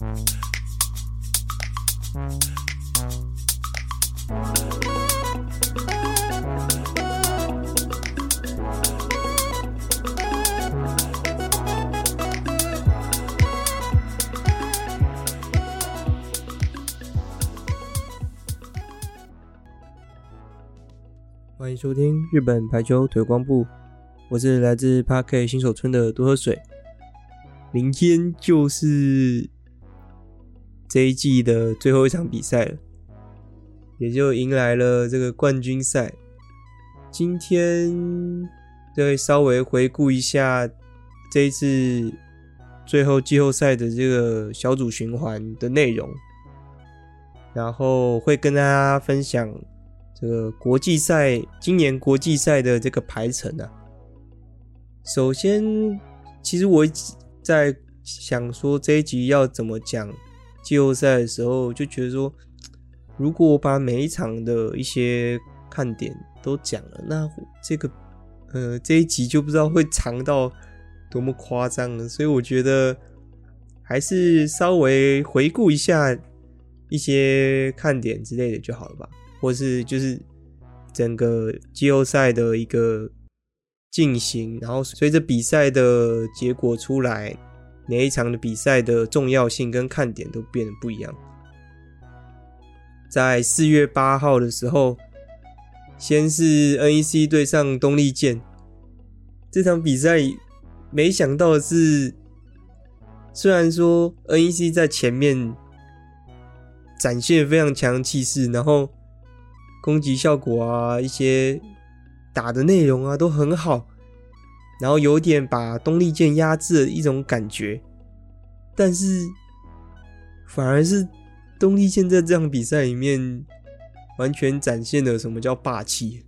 欢迎收听日本排球推广部，我是来自 Park 新手村的多喝水。明天就是这一季的最后一场比赛了，也就迎来了这个冠军赛。今天再稍微回顾一下这一次最后季后赛的这个小组循环的内容，然后会跟大家分享。这个国际赛，今年国际赛的这个排程啊，首先，其实我在想说这一集要怎么讲季后赛的时候，就觉得说，如果我把每一场的一些看点都讲了，那这个呃这一集就不知道会长到多么夸张了。所以我觉得还是稍微回顾一下一些看点之类的就好了吧。或是就是整个季后赛的一个进行，然后随着比赛的结果出来，每一场的比赛的重要性跟看点都变得不一样。在四月八号的时候，先是 NEC 对上东丽健这场比赛，没想到的是，虽然说 NEC 在前面展现非常强气势，然后。攻击效果啊，一些打的内容啊都很好，然后有点把东丽剑压制的一种感觉，但是反而是东丽剑在这场比赛里面完全展现了什么叫霸气。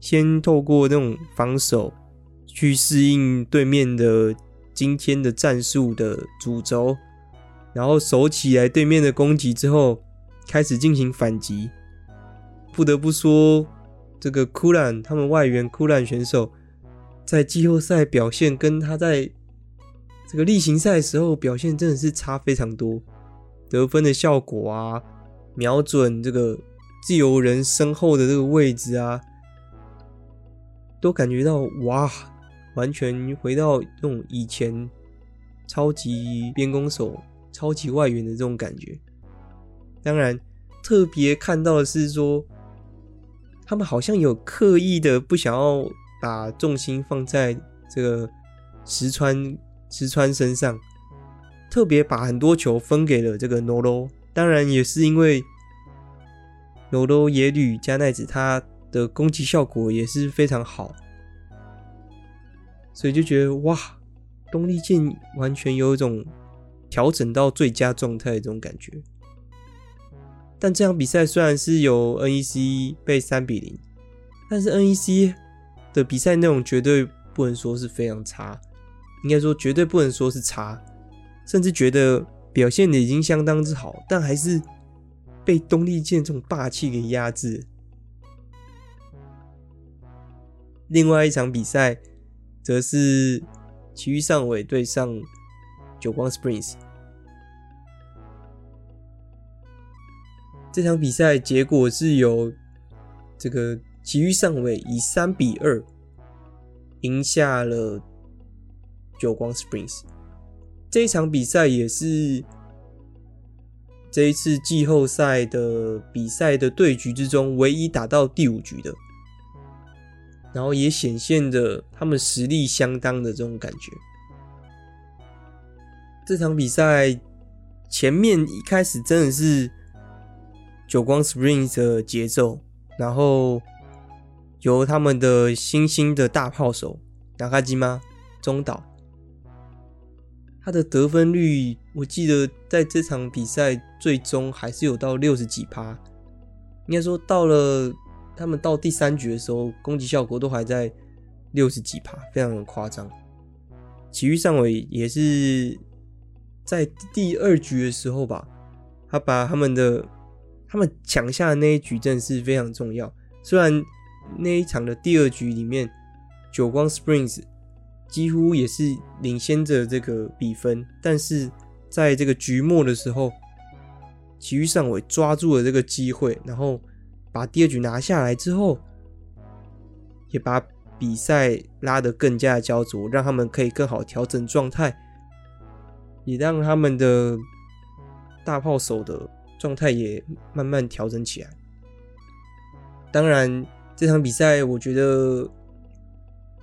先透过那种防守去适应对面的今天的战术的主轴，然后守起来对面的攻击之后，开始进行反击。不得不说，这个库兰他们外援库兰选手在季后赛表现跟他在这个例行赛的时候表现真的是差非常多，得分的效果啊，瞄准这个自由人身后的这个位置啊，都感觉到哇，完全回到那种以前超级边攻手、超级外援的这种感觉。当然，特别看到的是说。他们好像有刻意的不想要把重心放在这个石川石川身上，特别把很多球分给了这个 Noro。当然也是因为 Noro 野吕加奈子他的攻击效果也是非常好，所以就觉得哇，东丽健完全有一种调整到最佳状态的这种感觉。但这场比赛虽然是由 NEC 被三比零，但是 NEC 的比赛内容绝对不能说是非常差，应该说绝对不能说是差，甚至觉得表现的已经相当之好，但还是被东丽箭这种霸气给压制。另外一场比赛则是埼玉上尾对上久光 Springs。这场比赛结果是由这个埼玉上尾以三比二赢下了久光 Springs。这一场比赛也是这一次季后赛的比赛的对局之中唯一打到第五局的，然后也显现着他们实力相当的这种感觉。这场比赛前面一开始真的是。久光 Springs 的节奏，然后由他们的新兴的大炮手哪卡基吗中岛，他的得分率，我记得在这场比赛最终还是有到六十几趴，应该说到了他们到第三局的时候，攻击效果都还在六十几趴，非常的夸张。其余上尾也是在第二局的时候吧，他把他们的。他们抢下的那一局阵是非常重要。虽然那一场的第二局里面，久光 Springs 几乎也是领先着这个比分，但是在这个局末的时候，琦玉上尾抓住了这个机会，然后把第二局拿下来之后，也把比赛拉得更加的焦灼，让他们可以更好调整状态，也让他们的大炮手的状态也慢慢调整起来。当然，这场比赛我觉得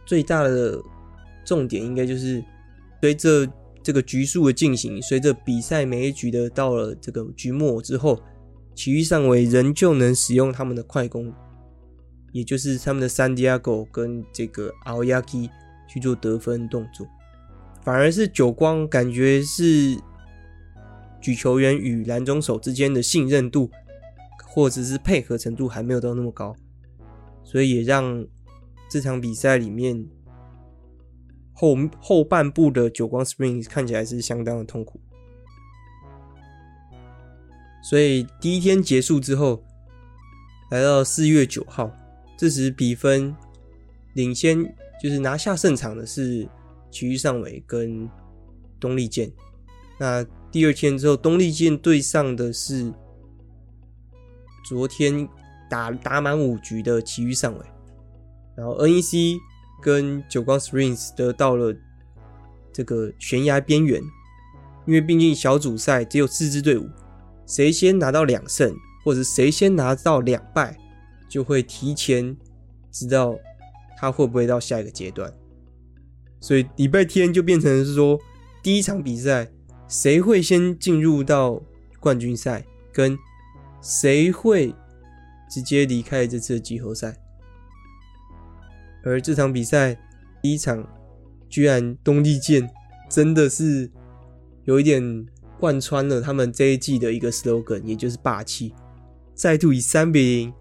最大的重点应该就是随着这个局数的进行，随着比赛每一局的到了这个局末之后，其余上位仍旧能使用他们的快攻，也就是他们的 Santiago 跟这个 Aoyaki 去做得分动作，反而是久光感觉是举球员与篮中手之间的信任度或者是配合程度还没有到那么高，所以也让这场比赛里面。后后半部的久光 Spring 看起来是相当的痛苦，所以第一天结束之后，来到四月九号，这时比分领先，就是拿下胜场的是琦玉上尾跟东丽健。那第二天之后，东丽健对上的是昨天打打满五局的其余上尾，然后 NEC。跟久光 Springs 得到了这个悬崖边缘，因为毕竟小组赛只有四支队伍，谁先拿到两胜，或者谁先拿到两败，就会提前知道他会不会到下一个阶段。所以礼拜天就变成是说，第一场比赛谁会先进入到冠军赛，跟谁会直接离开这次的季后赛。而这场比赛第一场，居然东丽箭真的是有一点贯穿了他们这一季的一个 slogan，也就是霸气，再度以三比零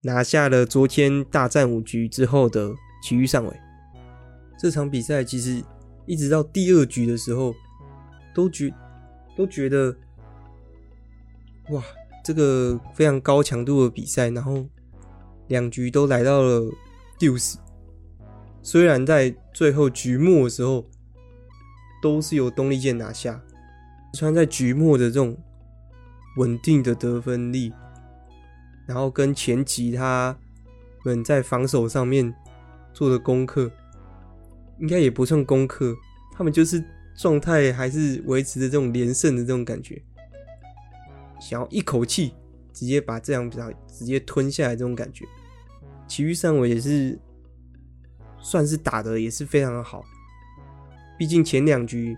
拿下了昨天大战五局之后的琦玉上尾。这场比赛其实一直到第二局的时候，都觉都觉得，哇，这个非常高强度的比赛，然后两局都来到了。Deuce，虽然在最后局末的时候都是由东丽健拿下，穿在局末的这种稳定的得分力，然后跟前期他们在防守上面做的功课，应该也不算功课，他们就是状态还是维持着这种连胜的这种感觉，想要一口气直接把这两比赛直接吞下来这种感觉。其余三尾也是算是打的也是非常的好，毕竟前两局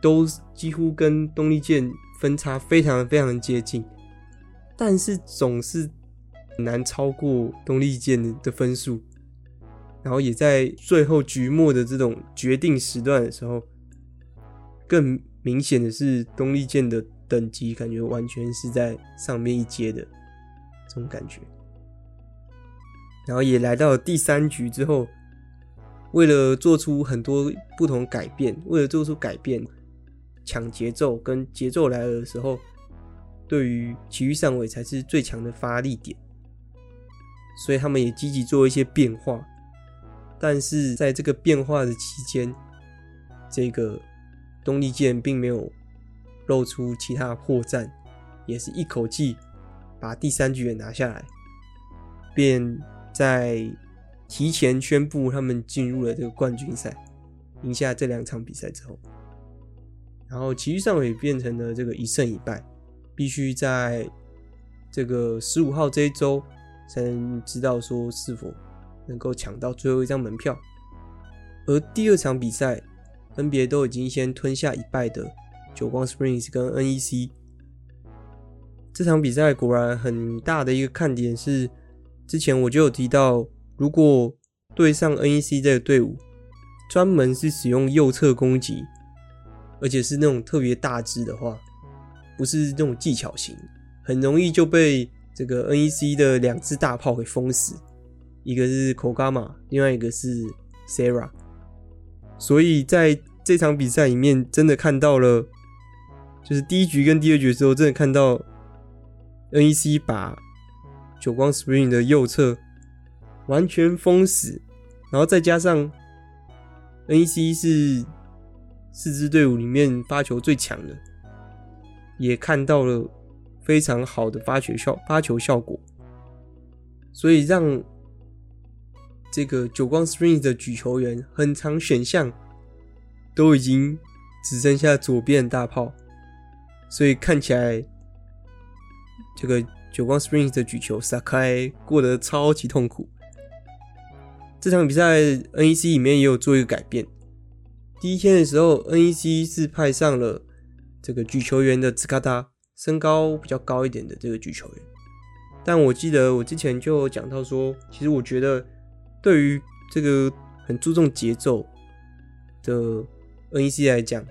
都几乎跟东丽健分差非常非常接近，但是总是很难超过东丽健的分数，然后也在最后局末的这种决定时段的时候，更明显的是东丽健的等级感觉完全是在上面一阶的这种感觉。然后也来到了第三局之后，为了做出很多不同改变，为了做出改变，抢节奏跟节奏来了的时候，对于其余上位才是最强的发力点，所以他们也积极做一些变化。但是在这个变化的期间，这个东丽剑并没有露出其他的破绽，也是一口气把第三局也拿下来，便。在提前宣布他们进入了这个冠军赛，赢下这两场比赛之后，然后其余上也变成了这个一胜一败，必须在这个十五号这一周才能知道说是否能够抢到最后一张门票。而第二场比赛分别都已经先吞下一败的久光 Springs 跟 NEC，这场比赛果然很大的一个看点是。之前我就有提到，如果对上 NEC 这个队伍，专门是使用右侧攻击，而且是那种特别大只的话，不是那种技巧型，很容易就被这个 NEC 的两只大炮给封死。一个是 Kogama，另外一个是 Serra。所以在这场比赛里面，真的看到了，就是第一局跟第二局的时候，真的看到 NEC 把。久光 Spring 的右侧完全封死，然后再加上 NEC 是四支队伍里面发球最强的，也看到了非常好的发球效发球效果，所以让这个久光 Spring 的举球员很长选项都已经只剩下左边的大炮，所以看起来这个久光 Springs 的举球撒开过得超级痛苦。这场比赛 NEC 里面也有做一个改变。第一天的时候，NEC 是派上了这个举球员的兹卡达，身高比较高一点的这个举球员。但我记得我之前就讲到说，其实我觉得对于这个很注重节奏的 NEC 来讲，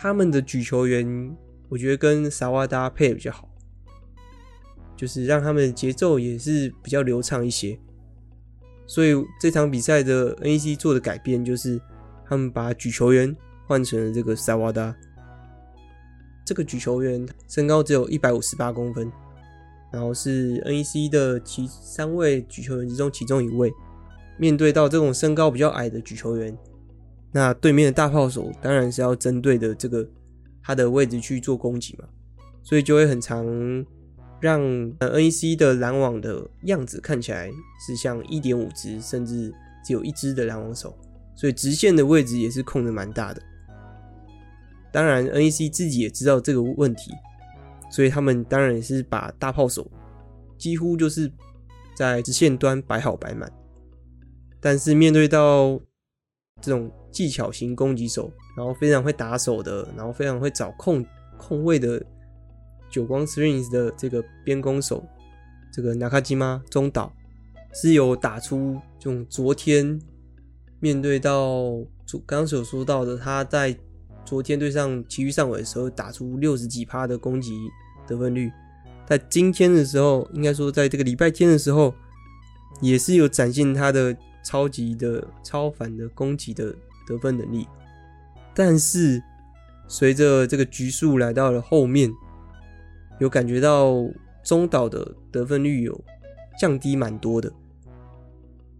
他们的举球员我觉得跟萨瓦达配比较好，就是让他们的节奏也是比较流畅一些。所以这场比赛的 NEC 做的改变就是。他们把举球员换成了这个萨瓦达，这个举球员身高只有一百五十八公分，然后是 NEC 的其三位举球员之中其中一位。面对到这种身高比较矮的举球员，那对面的大炮手当然是要针对的这个他的位置去做攻击嘛，所以就会很常让 NEC 的拦网的样子看起来是像一点五只，甚至只有一只的拦网手。所以直线的位置也是空的蛮大的。当然，NEC 自己也知道这个问题，所以他们当然也是把大炮手几乎就是在直线端摆好摆满。但是面对到这种技巧型攻击手，然后非常会打手的，然后非常会找空空位的久光 Springs 的这个边攻手，这个纳卡基玛中岛是有打出这种昨天。面对到主刚刚所说到的，他在昨天对上埼玉上尾的时候打出六十几趴的攻击得分率，在今天的时候，应该说在这个礼拜天的时候，也是有展现他的超级的超凡的攻击的得分能力。但是随着这个局数来到了后面，有感觉到中岛的得分率有降低蛮多的。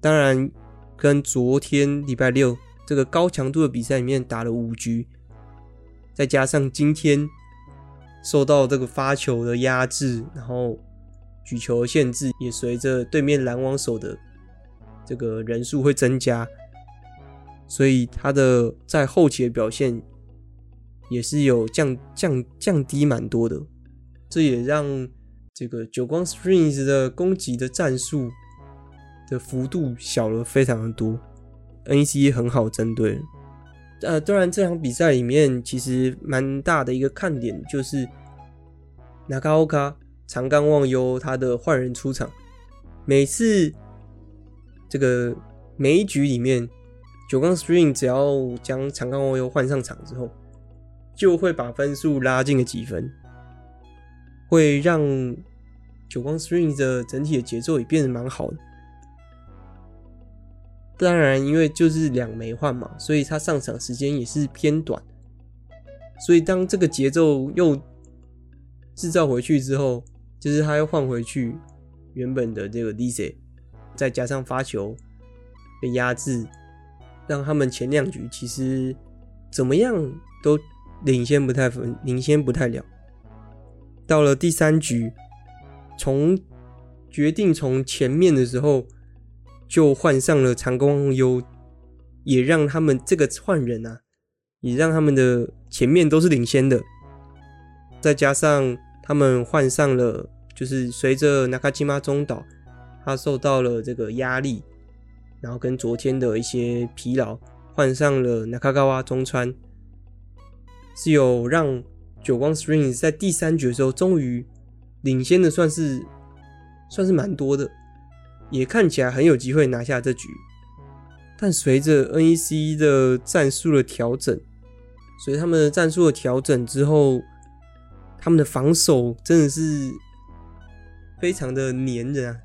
当然。跟昨天礼拜六这个高强度的比赛里面打了五局，再加上今天受到这个发球的压制，然后举球的限制也随着对面拦网手的这个人数会增加，所以他的在后期的表现也是有降降降低蛮多的，这也让这个久光 Springs 的攻击的战术。的幅度小了非常的多，NEC 很好针对。呃，当然这场比赛里面其实蛮大的一个看点就是中冈长冈望悠他的换人出场，每次这个每一局里面，久光 string 只要将长冈望悠换上场之后，就会把分数拉近了几分，会让久光 string 的整体的节奏也变得蛮好的。当然，因为就是两枚换嘛，所以他上场时间也是偏短。所以当这个节奏又制造回去之后，就是他又换回去原本的这个 DC，再加上发球被压制，让他们前两局其实怎么样都领先不太分，领先不太了。到了第三局，从决定从前面的时候。就换上了长冈望悠，也让他们这个换人啊，也让他们的前面都是领先的。再加上他们换上了，就是随着中岛中岛，他受到了这个压力，然后跟昨天的一些疲劳，换上了中川中川，是有让久光 Springs 在第三局的时候终于领先的，算是算是蛮多的。也看起来很有机会拿下这局，但随着 NEC 的战术的调整，随着他们的战术的调整之后，他们的防守真的是非常的黏人啊，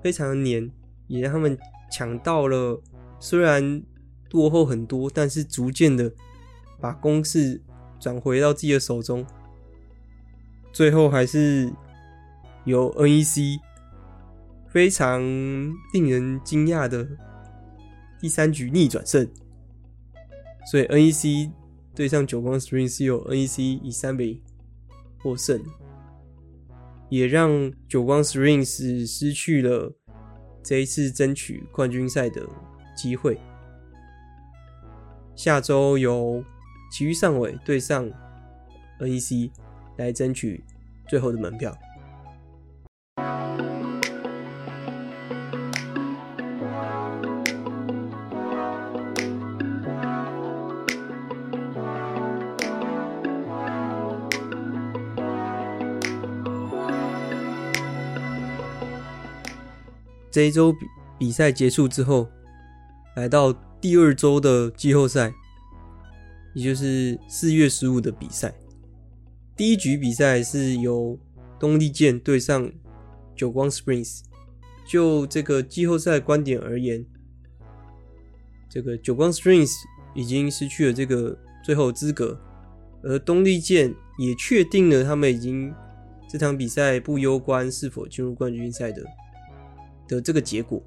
非常的黏，也让他们抢到了，虽然落后很多，但是逐渐的把攻势转回到自己的手中，最后还是由 NEC。非常令人惊讶的第三局逆转胜，所以 NEC 对上久光 Springs 是由 NEC 以三比获胜，也让久光 Springs 失去了这一次争取冠军赛的机会。下周由其余上尾对上 NEC 来争取最后的门票。这一周比比赛结束之后，来到第二周的季后赛，也就是四月十五的比赛。第一局比赛是由东丽健对上久光 Springs。就这个季后赛观点而言，这个久光 Springs 已经失去了这个最后资格，而东丽健也确定了他们已经这场比赛不攸关是否进入冠军赛的。的这个结果，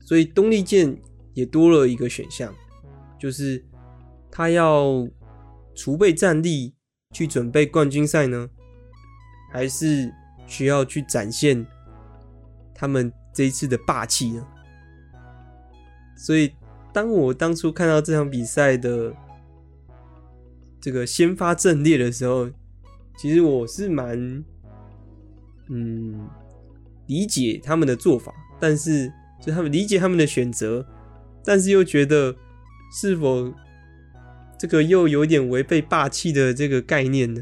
所以东丽健也多了一个选项，就是他要储备战力去准备冠军赛呢，还是需要去展现他们这一次的霸气呢？所以，当我当初看到这场比赛的这个先发阵列的时候，其实我是蛮嗯理解他们的做法。但是，就他们理解他们的选择，但是又觉得是否这个又有点违背霸气的这个概念呢？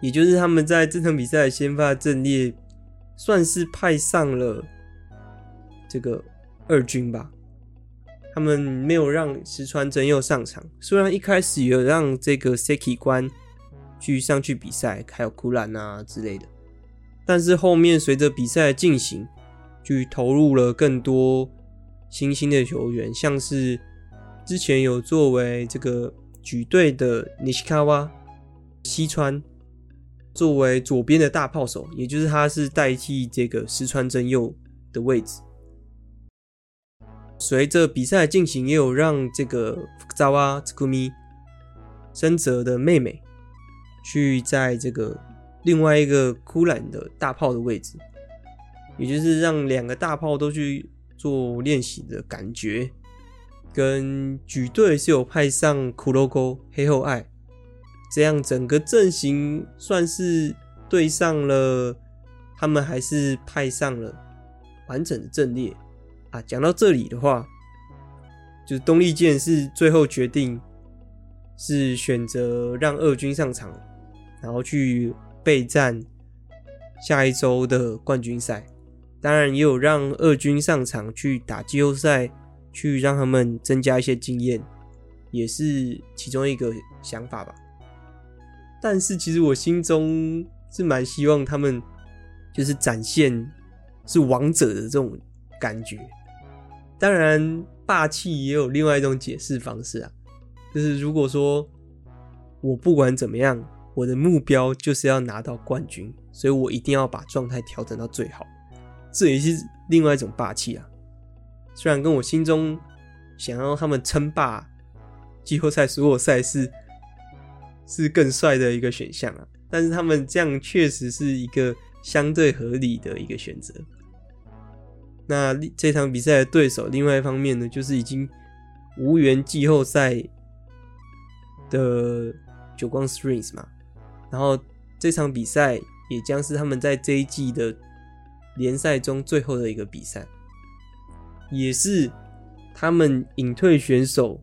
也就是他们在这场比赛先发阵列，算是派上了这个二军吧。他们没有让石川真佑上场，虽然一开始有让这个 Seki 关去上去比赛，还有库兰啊之类的，但是后面随着比赛的进行。去投入了更多新兴的球员，像是之前有作为这个举队的尼西卡瓦西川，作为左边的大炮手，也就是他是代替这个石川真佑的位置。随着比赛的进行，也有让这个福泽兹库米深泽的妹妹去在这个另外一个枯兰的大炮的位置。也就是让两个大炮都去做练习的感觉，跟举队是有派上骷髅沟黑后爱，这样整个阵型算是对上了，他们还是派上了完整的阵列啊。讲到这里的话，就是东丽箭是最后决定是选择让二军上场，然后去备战下一周的冠军赛。当然也有让二军上场去打季后赛，去让他们增加一些经验，也是其中一个想法吧。但是其实我心中是蛮希望他们就是展现是王者的这种感觉。当然霸气也有另外一种解释方式啊，就是如果说我不管怎么样，我的目标就是要拿到冠军，所以我一定要把状态调整到最好。这也是另外一种霸气啊！虽然跟我心中想要他们称霸季后赛所有赛事是更帅的一个选项啊，但是他们这样确实是一个相对合理的一个选择。那这场比赛的对手，另外一方面呢，就是已经无缘季后赛的久光 Strings 嘛，然后这场比赛也将是他们在这一季的。联赛中最后的一个比赛，也是他们隐退选手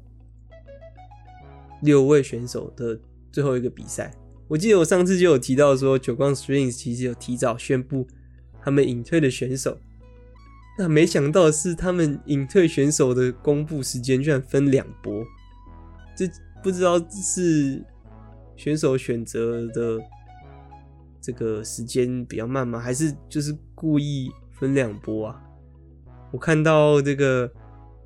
六位选手的最后一个比赛。我记得我上次就有提到说，久光 Strings 其实有提早宣布他们隐退的选手，那没想到是他们隐退选手的公布时间居然分两波，这不知道是选手选择的。这个时间比较慢吗？还是就是故意分两波啊？我看到这个，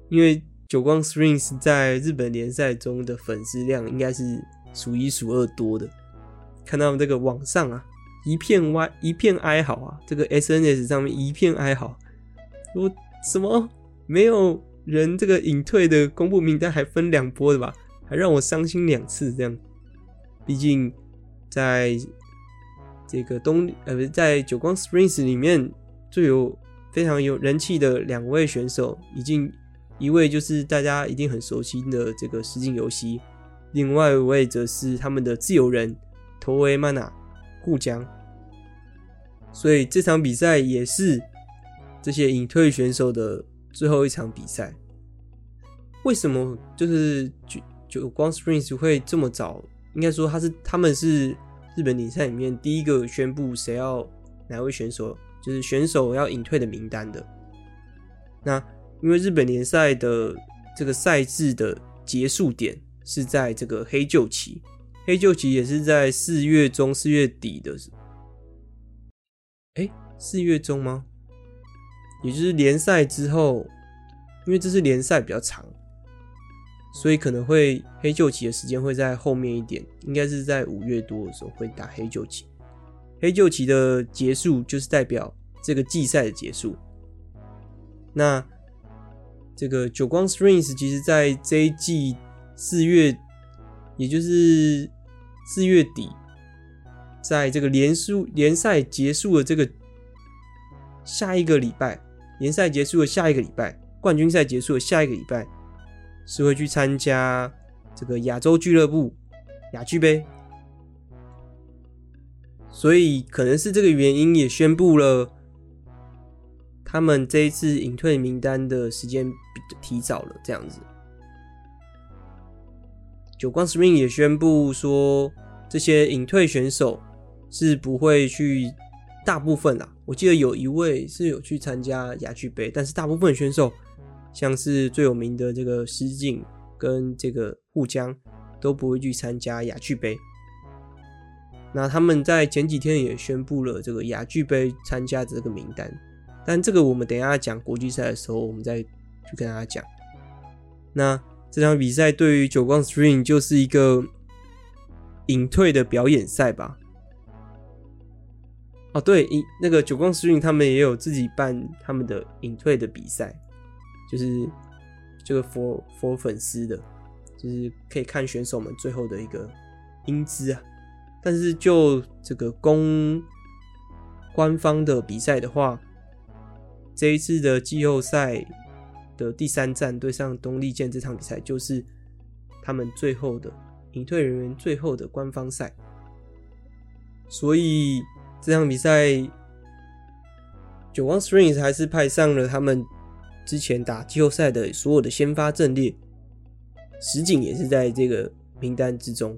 因为久光 Springs 在日本联赛中的粉丝量应该是数一数二多的。看到这个网上啊，一片歪，一片哀嚎啊，这个 SNS 上面一片哀嚎，我什么没有人这个隐退的公布名单还分两波的吧？还让我伤心两次。这样，毕竟在这个东呃不是在久光 Springs 里面最有非常有人气的两位选手，已经一位就是大家一定很熟悉的这个实景游戏，另外一位则是他们的自由人头维曼娜顾江。所以这场比赛也是这些隐退选手的最后一场比赛。为什么就是久久光 Springs 会这么早？应该说他是他们是日本联赛里面第一个宣布谁要哪位选手就是选手要隐退的名单的。那因为日本联赛的这个赛制的结束点是在这个黑旧期，黑旧期也是在四月中四月底的。哎，四月中吗？也就是联赛之后，因为这是联赛比较长，所以可能会黑旧期的时间会在后面一点，应该是在五月多的时候会打黑旧期。黑旧期的结束就是代表这个季赛的结束。那这个久光 Strings 其实在这一季四月，也就是四月底。在这个联输联赛结束的这个下一个礼拜，联赛结束的下一个礼拜，冠军赛结束的下一个礼拜，是会去参加这个亚洲俱乐部亚俱杯，所以可能是这个原因也宣布了他们这一次隐退名单的时间提早了，这样子。久光 Spring 也宣布说，这些隐退选手。是不会去，大部分啦，我记得有一位是有去参加亚俱杯，但是大部分选手，像是最有名的这个石井跟这个护江，都不会去参加亚俱杯。那他们在前几天也宣布了这个亚俱杯参加的这个名单，但这个我们等一下讲国际赛的时候，我们再去跟大家讲。那这场比赛对于久光 string 就是一个隐退的表演赛吧。哦，对，那个久光 string 他们也有自己办他们的隐退的比赛，就是这个 for for 粉丝的，就是可以看选手们最后的一个英姿啊。但是就这个公官方的比赛的话，这一次的季后赛的第三站对上东丽健这场比赛，就是他们最后的隐退人员最后的官方赛，所以。这场比赛，久光 strings 还是派上了他们之前打季后赛的所有的先发阵列，石井也是在这个名单之中。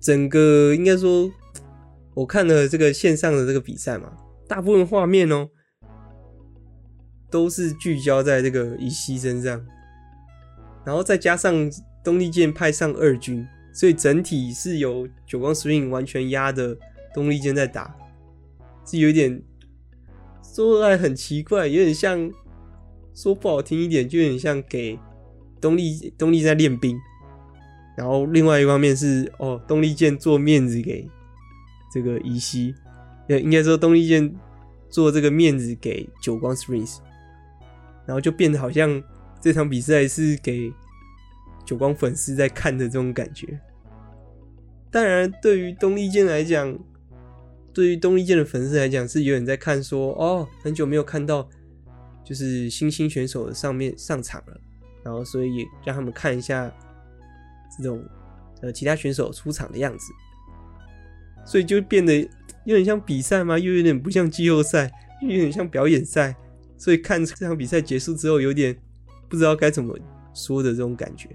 整个应该说，我看了这个线上的这个比赛嘛，大部分画面哦，都是聚焦在这个石井身上，然后再加上东丽健派上二军，所以整体是由久光 Spring 完全压的。东丽健在打，是有点说来很奇怪，有点像说不好听一点，就有点像给东丽东丽在练兵，然后另外一方面是哦，东丽健做面子给这个伊西，呃，应该说东丽健做这个面子给久光 Springs，然后就变得好像这场比赛是给久光粉丝在看的这种感觉。当然，对于东丽健来讲，对于东丽健的粉丝来讲，是有人在看说，哦，很久没有看到，就是新兴选手上面上场了，然后所以让他们看一下这种呃其他选手出场的样子，所以就变得有点像比赛吗？又有点不像季后赛，又有点像表演赛，所以看这场比赛结束之后，有点不知道该怎么说的这种感觉。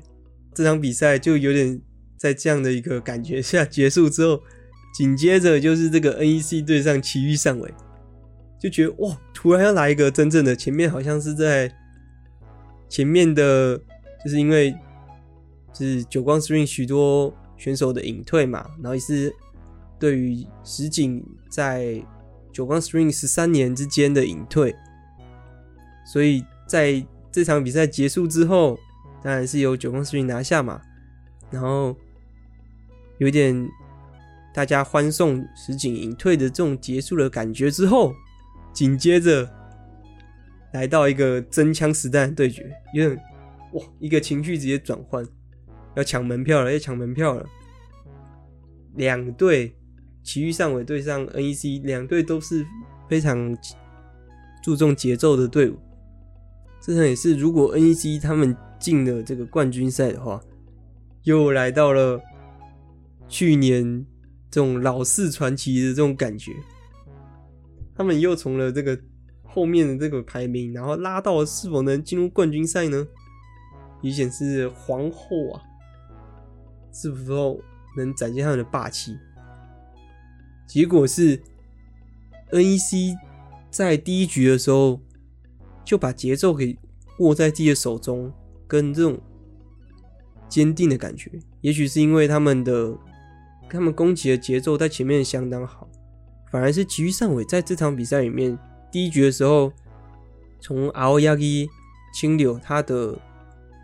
这场比赛就有点在这样的一个感觉下结束之后。紧接着就是这个 NEC 对上奇遇上尾，就觉得哇，突然要来一个真正的。前面好像是在前面的，就是因为是久光 spring 许多选手的隐退嘛，然后也是对于石井在久光 spring 十三年之间的隐退，所以在这场比赛结束之后，当然是由久光 spring 拿下嘛，然后有点。大家欢送石井隐退的这种结束的感觉之后，紧接着来到一个真枪实弹的对决，有点哇，一个情绪直接转换。要抢门票了，要抢门票了。两队，埼玉上尾对上 NEC，两队都是非常注重节奏的队伍。这场也是，如果 NEC 他们进了这个冠军赛的话，又来到了去年这种老式传奇的这种感觉。他们又从了这个后面的这个排名，然后拉到是否能进入冠军赛呢？也显示皇后啊，是否能展现他们的霸气？结果是 NEC 在第一局的时候就把节奏给握在自己的手中，跟这种坚定的感觉，也许是因为他们的他们攻击的节奏在前面相当好。反而是埼玉上尾在这场比赛里面，第一局的时候，从青柳青柳他的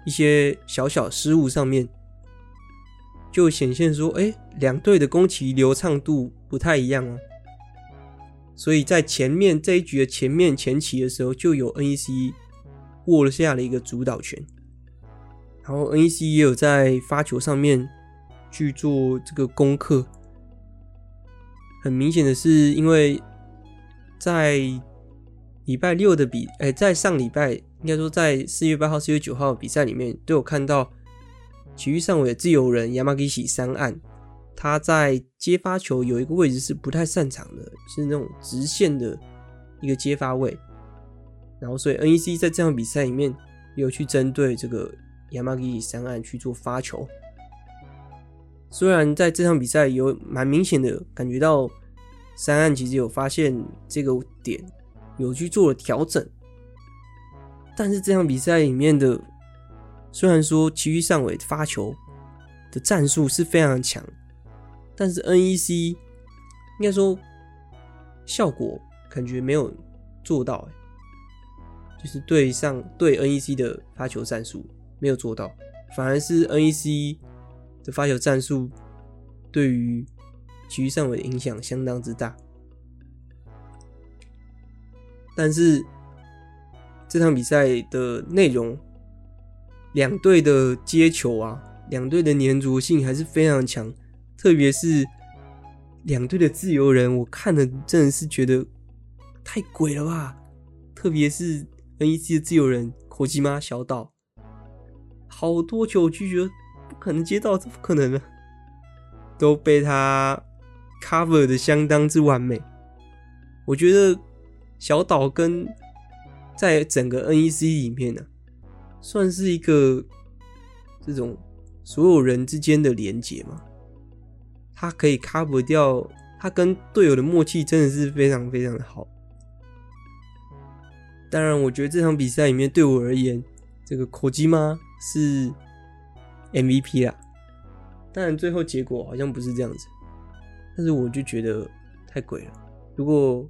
一些小小失误上面，就显现说，哎，两队的攻击流畅度不太一样啊。所以在前面这一局的前面前期的时候，就有 NEC 握了下了一个主导权，然后 NEC 也有在发球上面去做这个功课。很明显的是，因为在礼拜六的比，哎、在上礼拜应该说在四月八号、四月九号比赛里面，都有看到体育上尾的自由人 Yamagishi 三岸，他在接发球有一个位置是不太擅长的，是那种直线的一个接发位。然后，所以 NEC 在这场比赛里面有去针对这个 Yamagishi 三岸去做发球。虽然在这场比赛有蛮明显的感觉到三岸其实有发现这个点，有去做了调整，但是这场比赛里面的虽然说其余上尾发球的战术是非常强，但是 NEC 应该说效果感觉没有做到，就是对上对 NEC 的发球战术没有做到，反而是 NEC。的发球战术对于局上尾的影响相当之大，但是这场比赛的内容，两队的接球啊，两队的粘着性还是非常强，特别是两队的自由人，我看了真的是觉得太鬼了吧！特别是 NEC 的自由人口吉妈小岛，好多球拒不。可能接到，这不可能呢，都被他 cover 的相当之完美。我觉得小岛跟在整个 NEC 里面呢、算是一个这种所有人之间的连结嘛。他可以 cover 掉，他跟队友的默契真的是非常非常的好。当然，我觉得这场比赛里面对我而言，这个口吉吗是。MVP 啦，当然最后结果好像不是这样子，但是我就觉得太鬼了。如果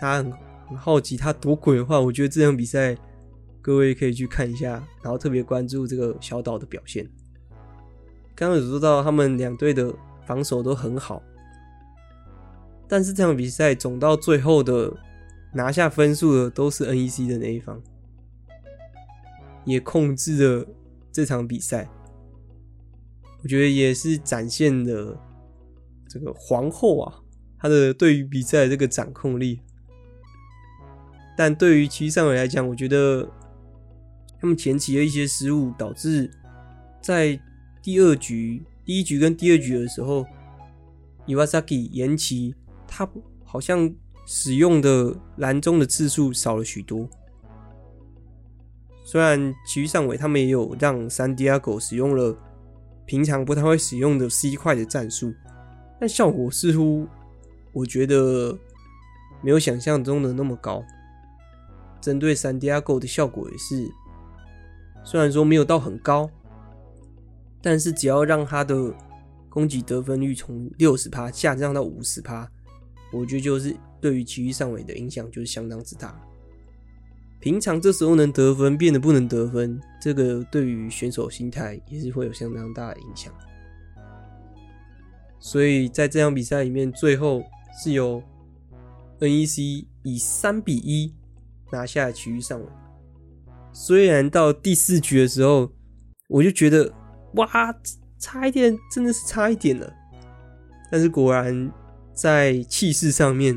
大家很好奇他多鬼的话，我觉得这场比赛各位可以去看一下，然后特别关注这个小岛的表现。刚刚有说到他们两队的防守都很好，但是这场比赛总到最后的拿下分数的都是 NEC 的那一方，也控制了这场比赛。我觉得也是展现了这个皇后啊，她的对于比赛的这个掌控力。但对于埼玉上来讲，我觉得他们前期的一些失误，导致在第二局、第一局跟第二局的时候，Iwasaki 延期，他好像使用的蓝中的次数少了许多。虽然埼玉上尾他们也有让 Santiago 使用了。平常不太会使用的 C 块的战术，但效果似乎我觉得没有想象中的那么高。针对 Santiago 的效果也是，虽然说没有到很高，但是只要让他的攻击得分率从六十趴下降到五十趴，我觉得就是对于埼玉上尾的影响就是相当之大。平常这时候能得分，变得不能得分，这个对于选手心态也是会有相当大的影响。所以在这场比赛里面，最后是由 NEC 以三比一拿下了埼玉上位。虽然到第四局的时候，我就觉得哇，差一点，真的是差一点了。但是果然在气势上面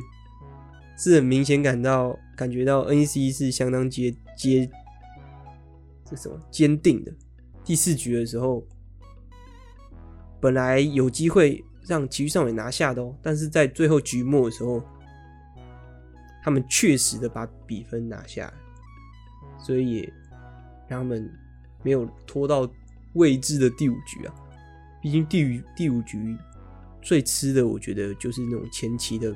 是很明显感到感觉到 NEC 是相当接接这什么坚定的。第四局的时候，本来有机会让埼玉上尾拿下的哦，但是在最后局末的时候，他们确实的把比分拿下，所以也让他们没有拖到未知的第五局啊。毕竟第五第五局。最吃的，我觉得就是那种前期的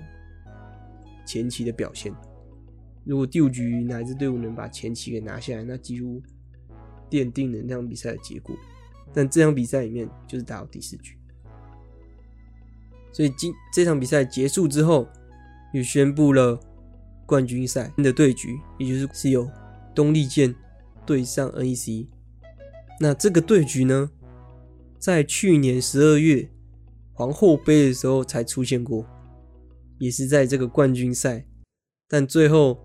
前期的表现。如果第五局哪支队伍能把前期给拿下来，那几乎奠定了那场比赛的结果。但这场比赛里面就是打到第四局，所以今这场比赛结束之后，又宣布了冠军赛的对局，也就是是由东丽健对上 NEC。那这个对局呢，在去年十二月。皇后杯的时候才出现过，也是在这个冠军赛，但最后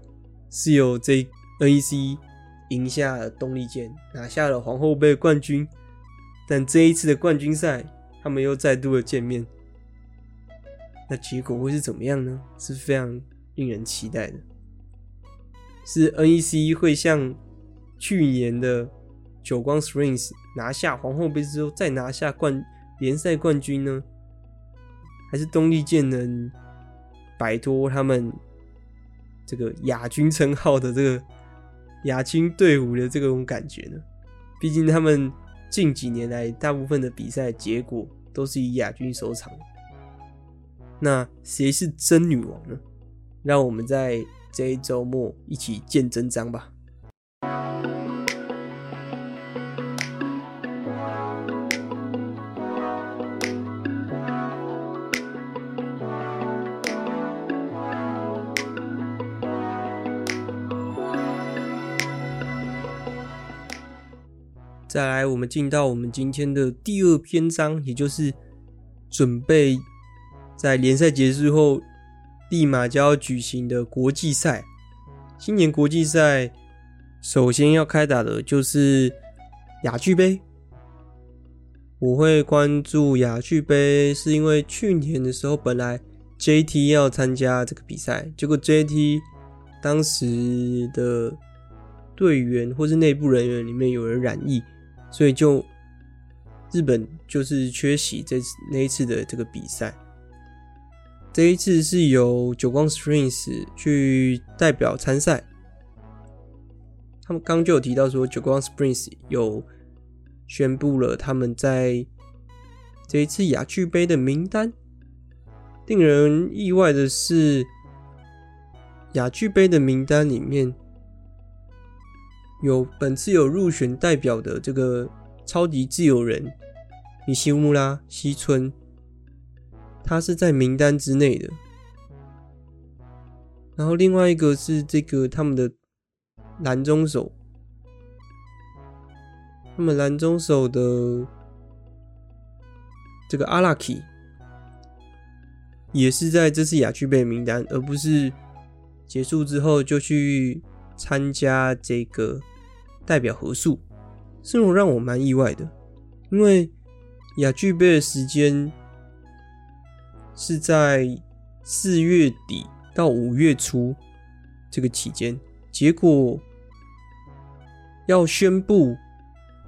是由这 NEC 赢下了东丽箭，拿下了皇后杯冠军。但这一次的冠军赛，他们又再度的见面，那结果会是怎么样呢？是非常令人期待的。是 NEC 会像去年的久光 Springs 拿下皇后杯之后，再拿下冠联赛冠军呢？还是东丽箭能摆脱他们这个亚军称号的这个亚军队伍的这种感觉呢？毕竟他们近几年来大部分的比赛结果都是以亚军收场。那谁是真女王呢？让我们在这一周末一起见真章吧。再来，我们进到我们今天的第二篇章，也就是准备在联赛结束后立马就要举行的国际赛。今年国际赛首先要开打的就是亚俱杯。我会关注亚俱杯，是因为去年的时候本来 JT 要参加这个比赛，结果 JT 当时的队员或是内部人员里面有人染疫。所以就日本就是缺席这次那一次的这个比赛，这一次是由久光 Springs 去代表参赛。他们刚就有提到说，久光 Springs 有宣布了他们在这一次亚俱杯的名单。令人意外的是，亚俱杯的名单里面。有本次有入选代表的这个超级自由人米西乌拉西村，他是在名单之内的。然后另外一个是这个他们的蓝中手，他们蓝中手的这个阿拉基也是在这次亚俱杯名单，而不是结束之后就去参加这个。代表合宿，这种让我蛮意外的，因为亚俱杯的时间是在四月底到五月初这个期间，结果要宣布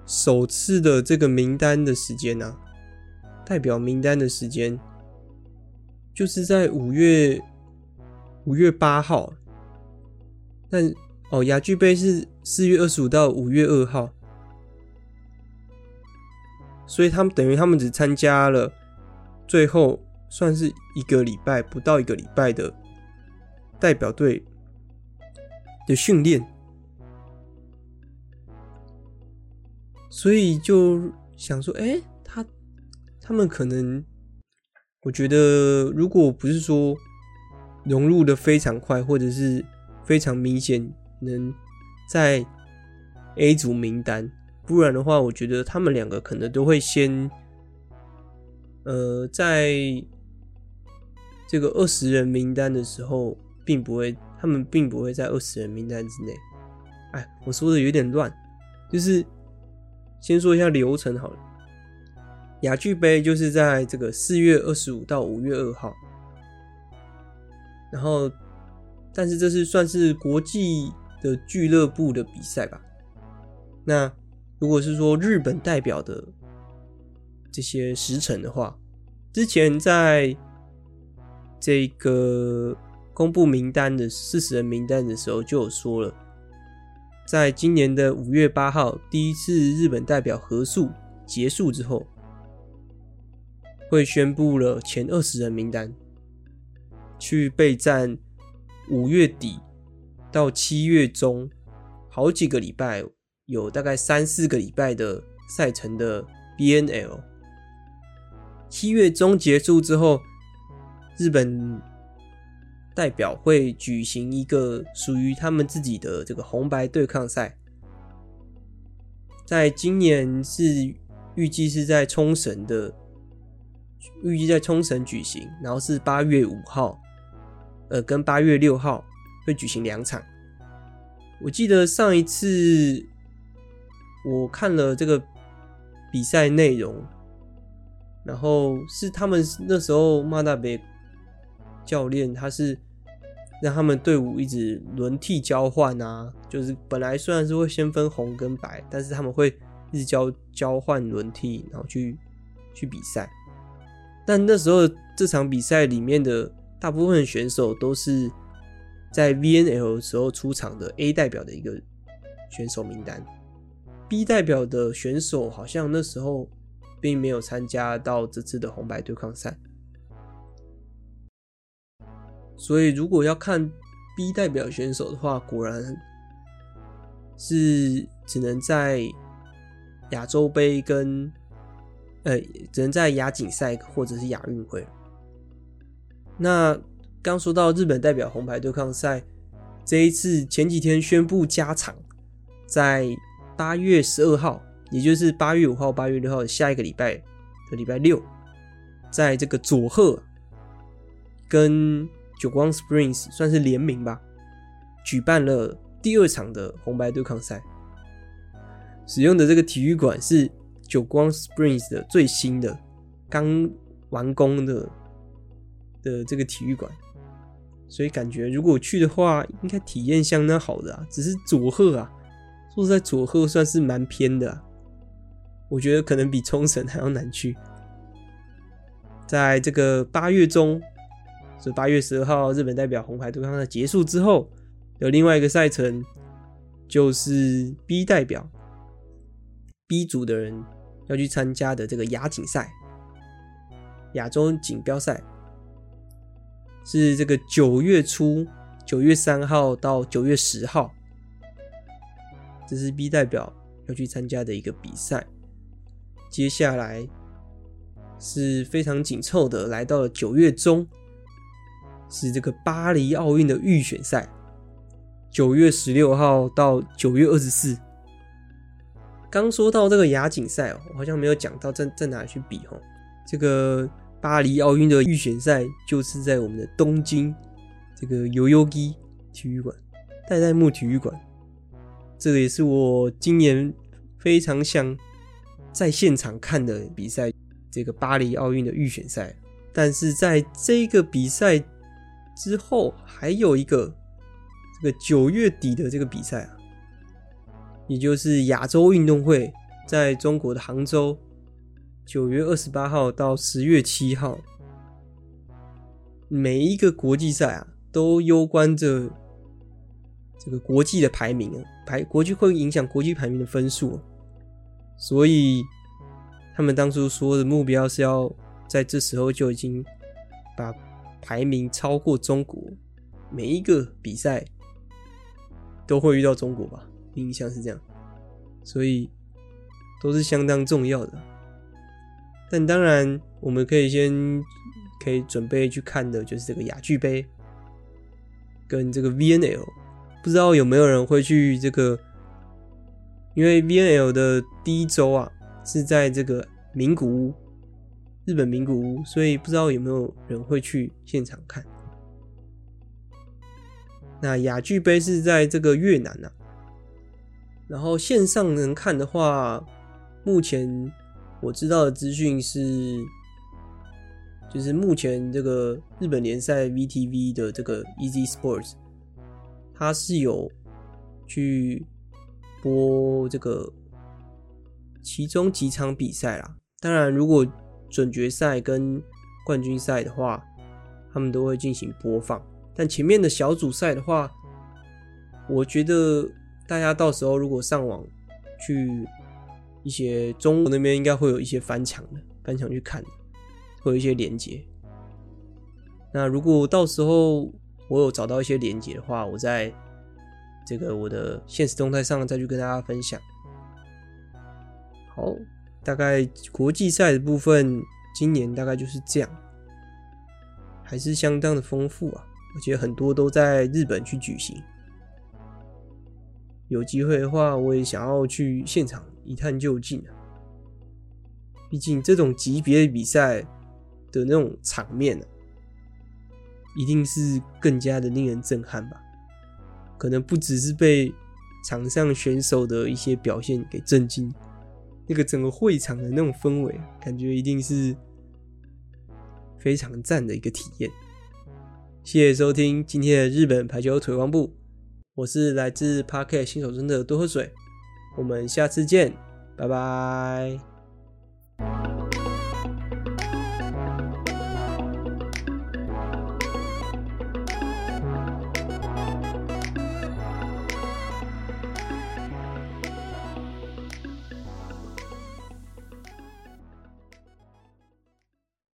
首次的这个名单的时间呢、啊，代表名单的时间就是在五月五月八号，但。哦，亚俱杯是四月二十五到五月二号，所以他们等于他们只参加了最后算是一个礼拜不到一个礼拜的代表队的训练，所以就想说，哎、他他们可能，我觉得如果不是说融入的非常快，或者是非常明显。能在 A 组名单，不然的话，我觉得他们两个可能都会先，呃，在这个二十人名单的时候，并不会，他们并不会在二十人名单之内。哎，我说的有点乱，就是先说一下流程好了。亚俱杯就是在这个四月二十五到五月二号，然后，但是这是算是国际的俱乐部的比赛吧？那如果是说日本代表的这些时辰的话，之前在这个公布名单的四十人名单的时候就有说了，在今年的五月八号第一次日本代表合宿结束之后。会宣布了前二十人名单，去备战五月底到七月中好几个礼拜，有大概三四个礼拜的赛程的 BNL。七月中结束之后，日本代表会举行一个属于他们自己的这个红白对抗赛，在今年是预计是在冲绳的。预计在冲绳举行，然后是八月五号，呃，跟八月六号会举行两场。我记得上一次我看了这个比赛内容，然后是他们那时候马纳贝教练，他是让他们队伍一直轮替交换啊，就是本来虽然是会先分红跟白，但是他们会一直交交换轮替，然后去去比赛。但那时候这场比赛里面的大部分选手都是在 VNL 时候出场的 A 代表的一个选手名单，B 代表的选手好像那时候并没有参加到这次的红白对抗赛，所以如果要看 B 代表选手的话，果然是只能在亚洲杯跟。呃，只能在亚锦赛或者是亚运会。那刚说到日本代表红白对抗赛，这一次前几天宣布加场，在八月十二号，也就是八月五号、八月六号的下一个礼拜的礼拜六，在这个佐贺跟久光 Springs 算是联名吧，举办了第二场的红白对抗赛，使用的这个体育馆是。久光 Springs 的最新的刚完工的的这个体育馆，所以感觉如果去的话，应该体验相当好的啊。只是佐贺啊，说实在，佐贺算是蛮偏的，我觉得可能比冲绳还要难去。在这个八月中，是八月十二号，日本代表红白对抗赛结束之后，有另外一个赛程，就是 B 代表 B 组的人。要去参加的这个亚锦赛，亚洲锦标赛是这个九月初，九月三号到九月十号，这是 B 代表要去参加的一个比赛。接下来是非常紧凑的，来到了九月中，是这个巴黎奥运的预选赛，九月十六号到九月二十四。刚说到这个亚锦赛哦，我好像没有讲到在在哪里去比哦。这个巴黎奥运的预选赛就是在我们的东京这个代々木体育馆，代代木体育馆。这个也是我今年非常想在现场看的比赛，这个巴黎奥运的预选赛。但是在这个比赛之后，还有一个这个九月底的这个比赛啊。也就是亚洲运动会在中国的杭州，九月二十八号到十月七号，每一个国际赛啊，都攸关着这个国际的排名啊，排国际会影响国际排名的分数，所以他们当初说的目标是要在这时候就已经把排名超过中国，每一个比赛都会遇到中国吧。印象是这样，所以都是相当重要的。但当然，我们可以先可以准备去看的，就是这个亚俱杯跟这个 VNL。不知道有没有人会去这个？因为 VNL 的第一周啊是在这个名古屋，日本名古屋，所以不知道有没有人会去现场看。那亚俱杯是在这个越南啊。然后线上能看的话，目前我知道的资讯是，就是目前这个日本联赛 VTV 的这个 Easy Sports，它是有去播这个其中几场比赛啦。当然，如果准决赛跟冠军赛的话，他们都会进行播放。但前面的小组赛的话，我觉得大家到时候如果上网去。一些中国那边应该会有一些翻墙的，翻墙去看，会有一些连接。那如果到时候我有找到一些连接的话，我在这个我的现实动态上再去跟大家分享。好，大概国际赛的部分，今年大概就是这样，还是相当的丰富啊，而且很多都在日本去举行。有机会的话，我也想要去现场一探究竟啊！毕竟这种级别的比赛的那种场面啊，一定是更加的令人震撼吧？可能不只是被场上选手的一些表现给震惊，那个整个会场的那种氛围，感觉一定是非常赞的一个体验。谢谢收听今天的日本排球推广部。我是来自 Parket 新手村的多喝水，我们下次见，拜拜。